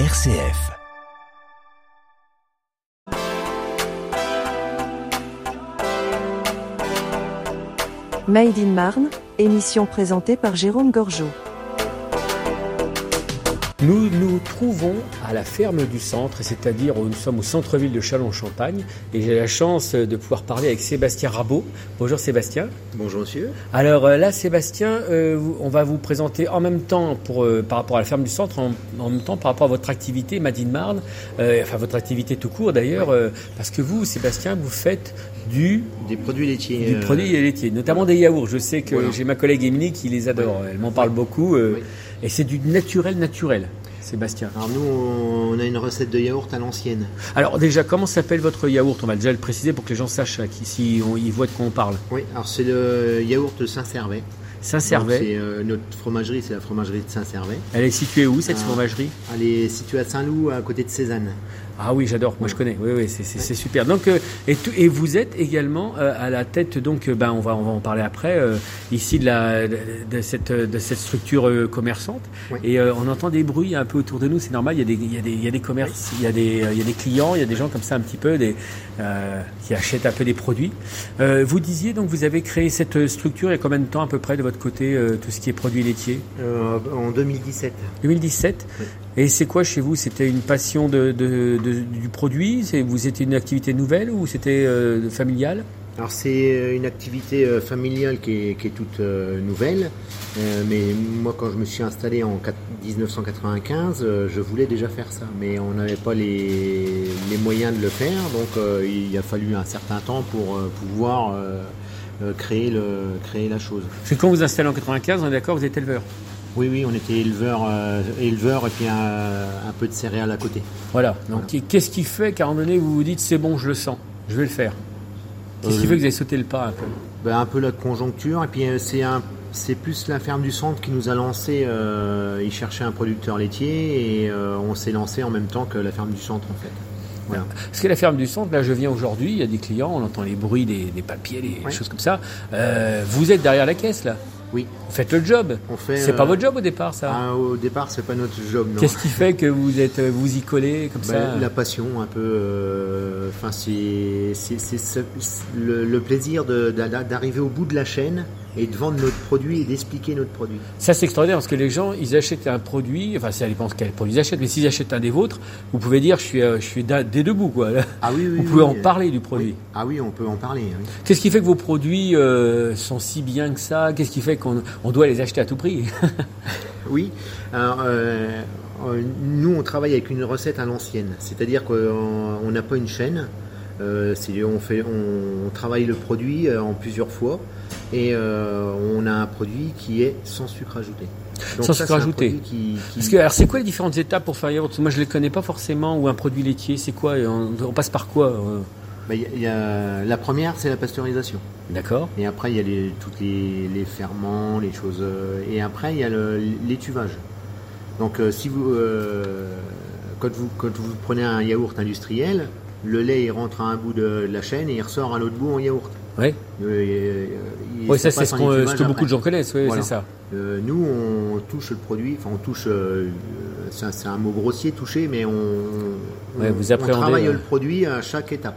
RCF. Made in Marne, émission présentée par Jérôme Gorgeau. Nous nous trouvons à la ferme du centre, c'est-à-dire nous sommes au centre-ville de Châlons-Champagne et j'ai la chance de pouvoir parler avec Sébastien Rabot. Bonjour Sébastien. Bonjour monsieur. Alors euh, là Sébastien, euh, on va vous présenter en même temps pour, euh, par rapport à la ferme du centre, en, en même temps par rapport à votre activité Madine Marne, euh, enfin votre activité tout court d'ailleurs, parce que vous Sébastien, vous faites du, Des produits laitiers. du euh, produit laitier, notamment des yaourts. Je sais que Voilà. j'ai ma collègue Émilie qui les adore, elle m'en parle beaucoup Oui. Et c'est du naturel naturel. Sébastien. Alors nous, on a une recette de yaourt à l'ancienne. Alors déjà, comment s'appelle votre yaourt? On va déjà le préciser pour que les gens sachent si on, ils voient de quoi on parle. Oui, alors c'est le yaourt de Saint-Servais. Saint-Servais. c'est, euh, notre fromagerie, c'est la fromagerie de Saint-Servais. Elle est située où cette Ah. fromagerie? Elle est située à Saint-Loup, à côté de Cézanne. Ah oui, j'adore. Moi, je connais. Oui, oui, c'est- super. Donc, euh, et, tout- et vous êtes également euh, à la tête. Donc, euh, ben, on va on va en parler après. euh, ici de la de, de cette de cette structure commerçante. Oui. Et on entend des bruits un peu autour de nous. C'est normal. Il y a des il y a des il y a des commerces, il y a des il y a des clients, il y a des gens comme ça un petit peu des qui achètent un peu des produits. Vous disiez donc vous avez créé cette structure il y a combien de temps à peu près de votre côté tout ce qui est produits laitiers? En 2017. 2017. Oui. Et c'est quoi chez vous? C'était une passion de, de- de- du produit? Vous étiez une activité nouvelle ou c'était euh, familial? Alors c'est euh, une activité euh, familiale qui est, qui est toute euh, nouvelle. Euh, mais moi, quand je me suis installé en quat- 1995, euh, je voulais déjà faire ça. Mais on n'avait pas les, les moyens de le faire. Donc il a fallu un certain temps pour pouvoir créer, le, créer la chose. Parce que quand vous installez en 95, on est d'accord, vous êtes éleveur. Oui, oui, on était éleveur, euh, éleveur et puis un, un peu de céréales à côté. Voilà. Donc qu'est-ce qui fait qu'à un moment donné, vous vous dites c'est bon, je le sens, je vais le faire? Qu'est-ce qui Euh, fait que vous avez sauté le pas un peu? Ben, un peu la conjoncture et puis euh, c'est un c'est plus la ferme du centre qui nous a lancé. Euh, ils cherchaient un producteur laitier et on s'est lancé en même temps que la ferme du centre en fait. Voilà. Parce que la ferme du centre, là je viens aujourd'hui, il y a des clients, on entend les bruits des, des papiers, des Ouais. choses comme ça. Euh, vous êtes derrière la caisse là? Oui, Vous faites le job on fait. C'est euh, pas votre job au départ ça ah, au départ, c'est pas notre job. Qu'est-ce qui fait que vous êtes vous y collez comme Ben, ça la passion, un peu. euh, Enfin, c'est c'est c'est ce- le, le plaisir d'arriver au bout de la chaîne et de vendre notre produit et d'expliquer notre produit. Ça, c'est extraordinaire parce que les gens, ils achètent un produit, enfin, ça dépend quel produit ils achètent, mais s'ils achètent un des vôtres, vous pouvez dire, je suis, euh, je suis des deux bouts, quoi. Ah oui, oui. Vous oui, pouvez en parler du produit. Oui. Ah oui, on peut en parler. Qu'est-ce qui fait que vos produits euh, sont si bien que ça? Qu'est-ce qui fait qu'on on doit les acheter à tout prix? Oui. Alors, euh, nous, on travaille avec une recette à l'ancienne, c'est-à-dire qu'on on n'a pas une chaîne. Euh, on, fait, on, on travaille le produit en plusieurs fois et euh, on a un produit qui est sans sucre ajouté. Donc Sans ça, sucre ajouté. produit qui- qui- Parce que, alors, c'est quoi les différentes étapes pour faire un yaourt Moi, je les connais pas forcément. Ou un produit laitier, c'est quoi? On, on passe par quoi euh? Il y a- il y a- la première, c'est la pasteurisation. D'accord Et après, il y a les, toutes les, les ferments, les choses. euh, et après, il y a l'étuvage. Donc, euh, si vous, euh, quand vous, quand vous prenez un yaourt industriel, le lait il rentre à un bout de la chaîne et il ressort à l'autre bout en yaourt. Oui, Euh, euh, ouais, ça, c'est ce, que beaucoup de gens connaissent. Oui, Voilà. c'est ça. Euh, nous, on touche le produit, enfin, on touche. euh, c'est un, mot grossier, toucher, mais on, Ouais, on- vous on travaille ouais. le produit à chaque étape.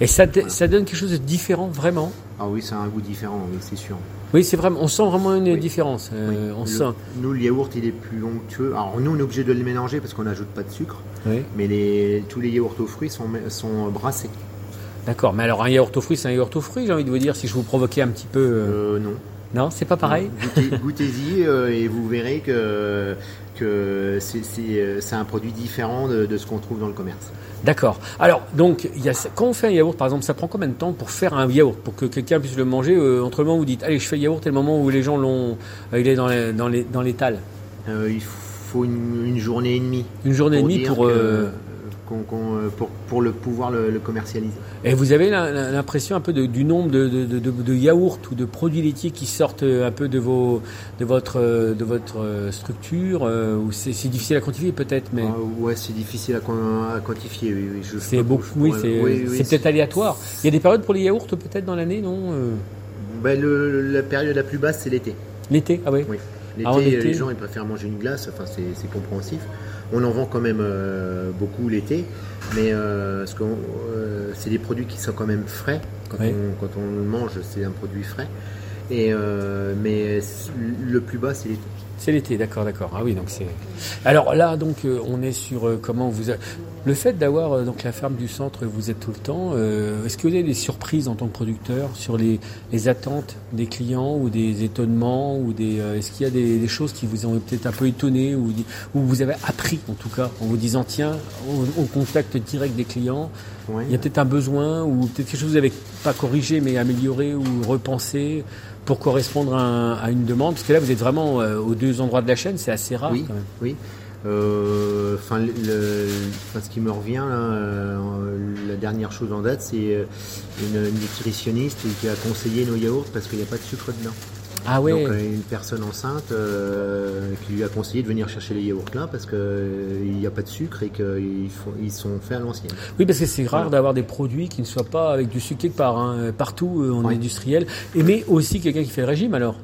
Et ça, ça donne quelque chose de différent, vraiment? Ah oui, c'est un goût différent, oui, c'est sûr. Oui, c'est vraiment. On sent vraiment une Oui. différence. Oui. on Le- sent. Nous, le yaourt, il est plus onctueux. Alors, nous, on est obligé de le mélanger parce qu'on n'ajoute pas de sucre. Mais les, tous les yaourts aux fruits sont, sont brassés. D'accord, mais alors un yaourt aux fruits, c'est un yaourt aux fruits, j'ai envie de vous dire, si je vous provoquais un petit peu. euh, Euh, non. Non, c'est pas pareil? Goûtez- Goûtez-y euh, et vous verrez que, que c'est- un produit différent de, de ce qu'on trouve dans le commerce. D'accord. Alors, donc, il y a, quand on fait un yaourt, par exemple, ça prend combien de temps pour faire un yaourt Pour que quelqu'un puisse le manger euh, Entre le moment où vous dites, allez, je fais le yaourt, et le moment où les gens l'ont. il est dans les- dans les- dans l'étal? Il faut une, une journée et demie. Une journée et demie pour. que- euh, pour, pour le pouvoir le, le commercialiser. Et vous avez l'impression un peu de- du nombre de, yaourts ou de produits laitiers qui sortent euh, un peu de, vos, de votre, euh, de votre structure ou c'est difficile à quantifier peut-être, mais Ah, ouais, c'est difficile à, quan- à quantifier. Oui, oui, je- c'est beaucoup. Oui, c'est oui, oui, c'est peut-être aléatoire. Il y a des périodes pour les yaourts peut-être dans l'année, non Ben, le- la période la plus basse, c'est l'été. L'été, ah oui. Oui. Ah, L'été, été les gens ils préfèrent manger une glace, enfin c'est compréhensif. On en vend quand même euh, beaucoup l'été, mais euh, euh, c'est des produits qui sont quand même frais. Quand, Oui. on, quand on le mange, c'est un produit frais. Et, euh, mais le plus bas, c'est l'été. C'est l'été, d'accord, d'accord. Ah oui, donc c'est. Alors là, donc, euh, on est sur euh, comment vous. a- Le fait d'avoir euh, donc la ferme du centre, vous êtes tout le temps. Est-ce que vous avez des surprises en tant que producteur sur les, les attentes des clients ou des étonnements ou des. Est-ce qu'il y a des, des choses qui vous ont peut-être un peu étonné ou, ou vous avez appris en tout cas en vous disant tiens, au, au contact direct des clients, il y a peut-être un besoin ou peut-être quelque chose que vous n'avez pas corrigé mais amélioré ou repensé pour correspondre à, un- à une demande Parce que là, vous êtes vraiment euh, aux deux endroits de la chaîne, c'est assez rare Oui, quand même. oui. Euh, Enfin, ce qui me revient, là, euh, la dernière chose en date, c'est une nutritionniste qui a conseillé nos yaourts parce qu'il n'y a pas de sucre dedans. Ah ouais Donc, euh, une personne enceinte euh, qui lui a conseillé de venir chercher les yaourts là parce qu'il n'y a pas de sucre et qu'ils ils sont faits à l'ancienne. Oui, parce que c'est rare Voilà. d'avoir des produits qui ne soient pas avec du sucre quelque part, hein, partout euh, en Ouais. industriel. Et mais aussi quelqu'un qui fait le régime alors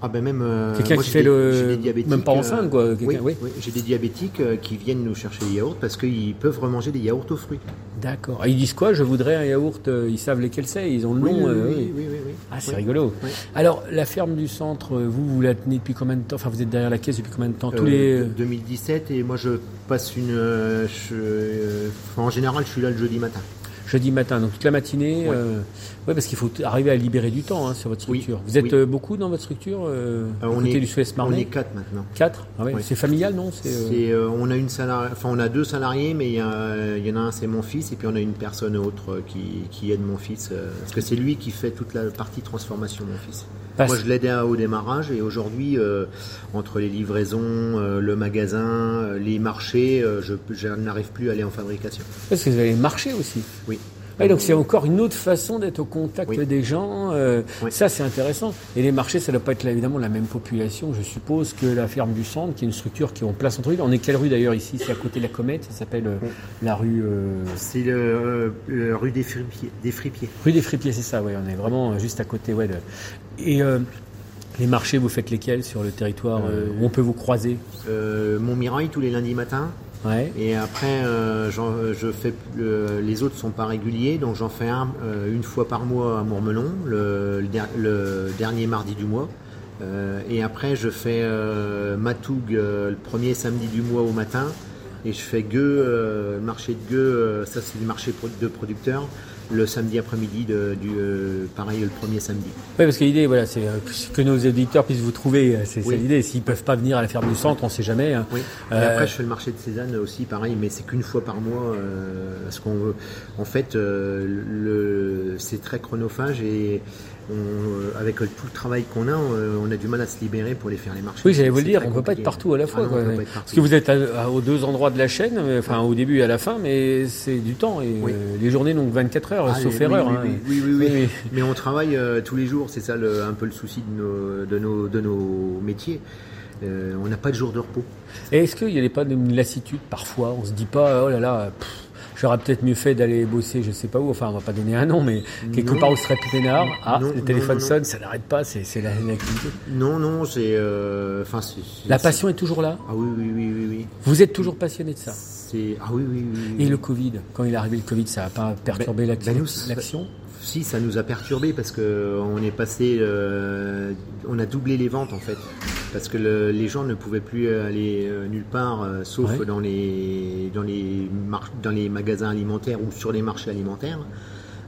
Ah ben même euh, Quelqu'un qui j'ai fait des- le- des même pas enceinte, quoi, Oui, oui. oui, j'ai des diabétiques euh, qui viennent nous chercher les yaourts parce qu'ils peuvent remanger des yaourts aux fruits. D'accord. Et ils disent quoi? Je voudrais un yaourt. euh, Ils savent lesquels c'est. Ils ont le nom. oui, euh, oui, oui. Ah, c'est rigolo. Alors, la ferme du centre, euh, vous, vous la tenez depuis combien de temps? Enfin, vous êtes derrière la caisse depuis combien de temps? Tous Euh, les. 2017 et moi je passe une. euh, je- euh, enfin, en général, je suis là le jeudi matin. Jeudi matin, donc toute la matinée. Ouais. euh, ouais, parce qu'il faut arriver à libérer du temps hein, sur votre Oui. structure. Vous êtes Oui. euh, beaucoup dans votre structure euh, on est- du Suez On est quatre maintenant. Quatre Ah ouais. Oui. C'est familial, non C'est, on a une salari- enfin on a deux salariés, mais il y, a- il y en a un c'est mon fils et puis on a une personne autre qui, qui aide mon fils parce que c'est lui qui fait toute la partie transformation mon fils. Parce- Moi je l'aidais au démarrage et aujourd'hui euh, entre les livraisons, euh, le magasin, euh, les marchés, je, je n'arrive plus à aller en fabrication. Parce que vous avez marché aussi. Oui. Ouais, donc c'est encore une autre façon d'être au contact Oui. des gens. euh, Oui. Ça, c'est intéressant. Et les marchés, ça ne doit pas être là, évidemment la même population, je suppose, que la ferme du centre, qui est une structure qui est en place centre ville. On est quelle rue d'ailleurs ici? C'est à côté de la Comète. Ça s'appelle euh, Oui. la rue euh, C'est le, le rue des fripiers. Des fripiers. rue des Fripiers, c'est ça. Ouais, on est vraiment juste à côté. Ouais. de- Et les marchés, vous faites lesquels sur le territoire euh, où on peut vous croiser? Euh, Montmirail tous les lundis matins. Et après, euh, je fais le- les autres sont pas réguliers, donc j'en fais un euh, une fois par mois à Mourmelon, le, le le dernier mardi du mois. Euh, et après, je fais euh, Matoug euh, le premier samedi du mois au matin. Et je fais Gueux, euh, le marché de Gueux, euh, ça c'est le marché de producteurs, le samedi après-midi, du, euh, pareil le premier samedi. Oui, parce que l'idée, voilà, c'est euh, que nos éditeurs puissent vous trouver. euh, C'est Oui. l'idée. S'ils peuvent pas venir à la ferme du centre, on ne sait jamais. hein. Oui. Et Euh, après, je fais le marché de Cézanne aussi, pareil, mais c'est qu'une fois par mois. Euh, parce qu'on veut. En fait, euh, le, c'est très chronophage et on, euh, avec tout le travail qu'on a, on, on a du mal à se libérer pour les faire les marchés. Oui, j'allais vous le dire, on peut pas être partout à la fois. Ah quoi. Parce que vous êtes à- à- aux deux endroits de la chaîne, euh, enfin au début et à la fin, mais c'est du temps. Et Oui. euh, les journées donc 24 heures, Ah, sauf oui, erreur. oui, hein. oui, oui, oui, Mais on travaille euh, tous les jours, c'est ça le- un peu le souci de nos, de nos, de nos métiers. Euh, on n'a pas de jour de repos. Et est-ce qu'il n'y a pas une lassitude parfois? On se dit pas, oh là là, pff, j'aurais peut-être mieux fait d'aller bosser, je sais pas où. Enfin, on va pas donner un nom, mais quelque Non. part où ce serait peinard. Ah, Non, le téléphone non, sonne, ça n'arrête pas. C'est c'est la- l'activité. Non, non, c'est. euh, La passion est toujours là. Ah oui, oui, oui, oui, oui. Vous êtes toujours passionné de ça. Ah oui, oui, oui. Et le Covid, quand il est arrivé le Covid, ça n'a pas perturbé Ben- l'ac- ben l'action Si, ça nous a perturbé parce que on est passé, euh, on a doublé les ventes en fait, parce que le- les gens ne pouvaient plus aller euh, nulle part, euh, sauf Ouais. dans les dans les dans les magasins alimentaires ou sur les marchés alimentaires.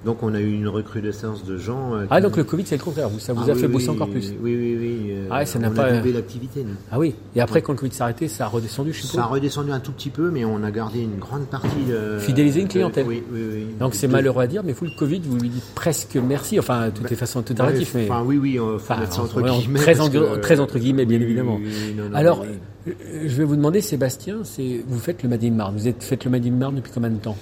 Donc on a eu une recrudescence de gens. euh, Ah, donc le Covid, c'est le contraire. Vous, ça vous Ah a oui, fait bosser encore plus. Oui, oui, oui. euh, Ah ça n'a on pas- a doublé l'activité. Ah oui. Et après, quand le Covid s'est arrêté, ça a redescendu, je suppose. Ça a redescendu un tout petit peu, mais on a gardé une grande partie. De, Fidéliser une clientèle. oui, oui, oui. Donc c'est malheureux à dire, mais vous, le Covid, vous lui dites presque merci. Enfin, de toute façon, tout mais. Enfin, oui, oui, euh, faut Enfin, mettre ça entre ouais, guillemets. très que, entre guillemets, bien évidemment. non, non, Alors, je vais vous demander, Sébastien, c'est vous faites le Made in Marne. Vous êtes faites le Made in Marne depuis combien de temps?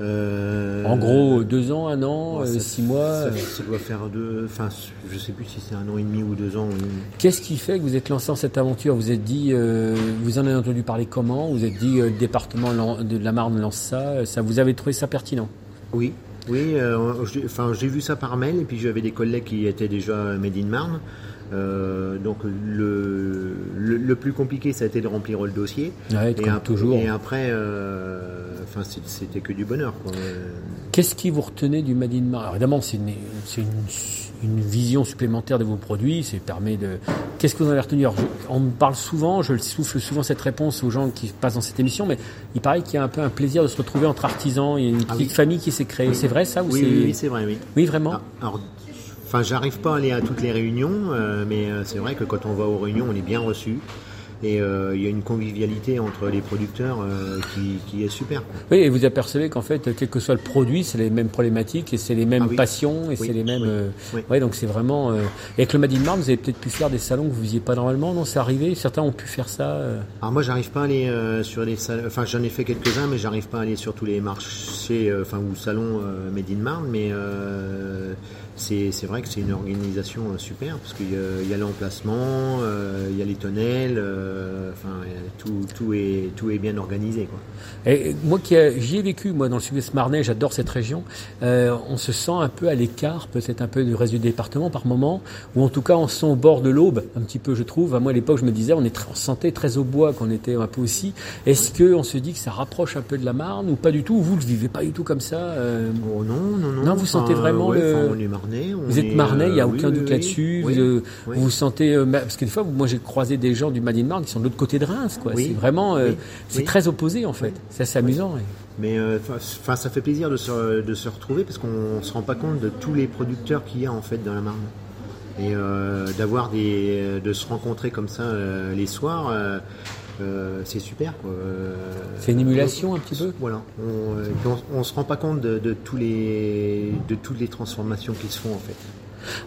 Euh, En gros, deux ans, un an, ouais, euh, ça- six mois. Ça, euh, ça doit faire deux. Enfin, je sais plus si c'est un an et demi ou deux ans. Qu'est-ce qui fait que vous êtes lancé dans cette aventure? Vous êtes dit, euh, vous en avez entendu parler comment? Vous êtes dit, euh, le département de la Marne lance ça. Ça vous avez trouvé ça pertinent? Oui, oui. j'ai- Enfin, j'ai vu ça par mail et puis j'avais des collègues qui étaient déjà made in Marne. Euh, donc le, le, le plus compliqué, ça a été de remplir le dossier. Ouais, Et, ap- toujours. et après, euh, enfin, c'était que du bonheur. Qu'est-ce qui vous retenait du Made in Alors, Évidemment, c'est une, c'est une, une vision supplémentaire de vos produits. Permet de. Qu'est-ce que vous en avez retenu? Alors, je- On me parle souvent, je le souffle souvent cette réponse aux gens qui passent dans cette émission, mais il paraît qu'il y a un peu un plaisir de se retrouver entre artisans. Il y a une Ah petite oui. famille qui s'est créée. C'est vrai ça ou Oui, c'est... oui, oui, c'est vrai, oui. Oui, vraiment? Ah, Alors, enfin, j'arrive pas à aller à toutes les réunions, euh, mais euh, c'est vrai que quand on va aux réunions, on est bien reçu. Et euh, il y a une convivialité entre les producteurs euh, qui, qui est super. Oui, et vous apercevez qu'en fait, quel que soit le produit, c'est les mêmes problématiques et c'est les mêmes Ah oui. passions et Oui, c'est les mêmes. oui, euh, oui. Ouais, donc c'est vraiment. euh, Et avec le Made in Marne, vous avez peut-être pu faire des salons que vous faisiez pas normalement, non C'est arrivé. Certains ont pu faire ça. euh. Alors moi, j'arrive pas à aller euh, sur les salles. Enfin, j'en ai fait quelques-uns, mais j'arrive pas à aller sur tous les marchés, euh, enfin ou salons euh, Made in Marne. Mais euh, c'est c'est vrai que c'est une organisation euh, super parce qu'il y a, il y a l'emplacement, euh, il y a les tonnelles. euh, Enfin, tout, tout est tout est bien organisé. Quoi. Et moi qui j'y ai vécu, moi dans le sud-est marnais, j'adore cette région. euh, on se sent un peu à l'écart, peut-être un peu du reste du département par moment, ou en tout cas on se sent au bord de l'aube, un petit peu, je trouve. À moi à l'époque, je me disais, on est on se sentait très au bois, qu'on était un peu aussi. Est-ce que on se dit que ça rapproche un peu de la Marne ou pas du tout? Ou Vous le vivez pas du tout comme ça euh, Oh non, non, non. Non, vous sentez vraiment ouais, le- enfin, on est marnais. on Vous êtes marnais, il n'y a euh, aucun oui, doute oui, là-dessus. oui, vous, euh, vous vous sentez, euh, parce que des fois, moi j'ai croisé des gens du Made in Marne qui sont de l'autre côté de Reims, quoi. C'est vraiment, euh, c'est très opposé en fait. C'est assez amusant. Mais enfin, ça fait plaisir de se, de se retrouver parce qu'on se rend pas compte de tous les producteurs qu'il y a en fait dans la Marne. Et d'avoir des, de se rencontrer comme ça les soirs, euh, c'est super. quoi. C'est une émulation un petit peu? Voilà. On, euh, puis on, on se rend pas compte de, de tous les, de toutes les transformations qui se font en fait.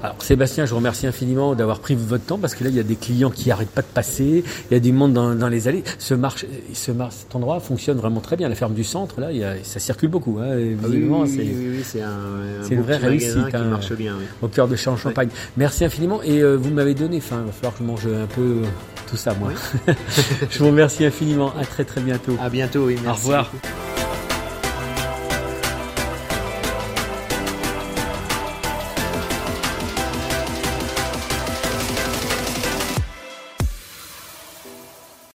Alors Sébastien, je vous remercie infiniment d'avoir pris votre temps parce que là il y a des clients qui arrêtent pas de passer, il y a du monde dans, dans les allées. Ce marché, ce mar- cet endroit fonctionne vraiment très bien. La ferme du centre, là, il y a, ça circule beaucoup. Hein, et Ah oui, visiblement, oui, c'est oui, un, un une vraie réussite, qui hein. marche bien. oui. au cœur de Champ-Champagne. Merci infiniment et euh, vous m'avez donné faim. Il va falloir que je mange un peu tout ça, moi. je vous remercie infiniment. À très très bientôt. À bientôt. Oui, Au merci revoir. beaucoup.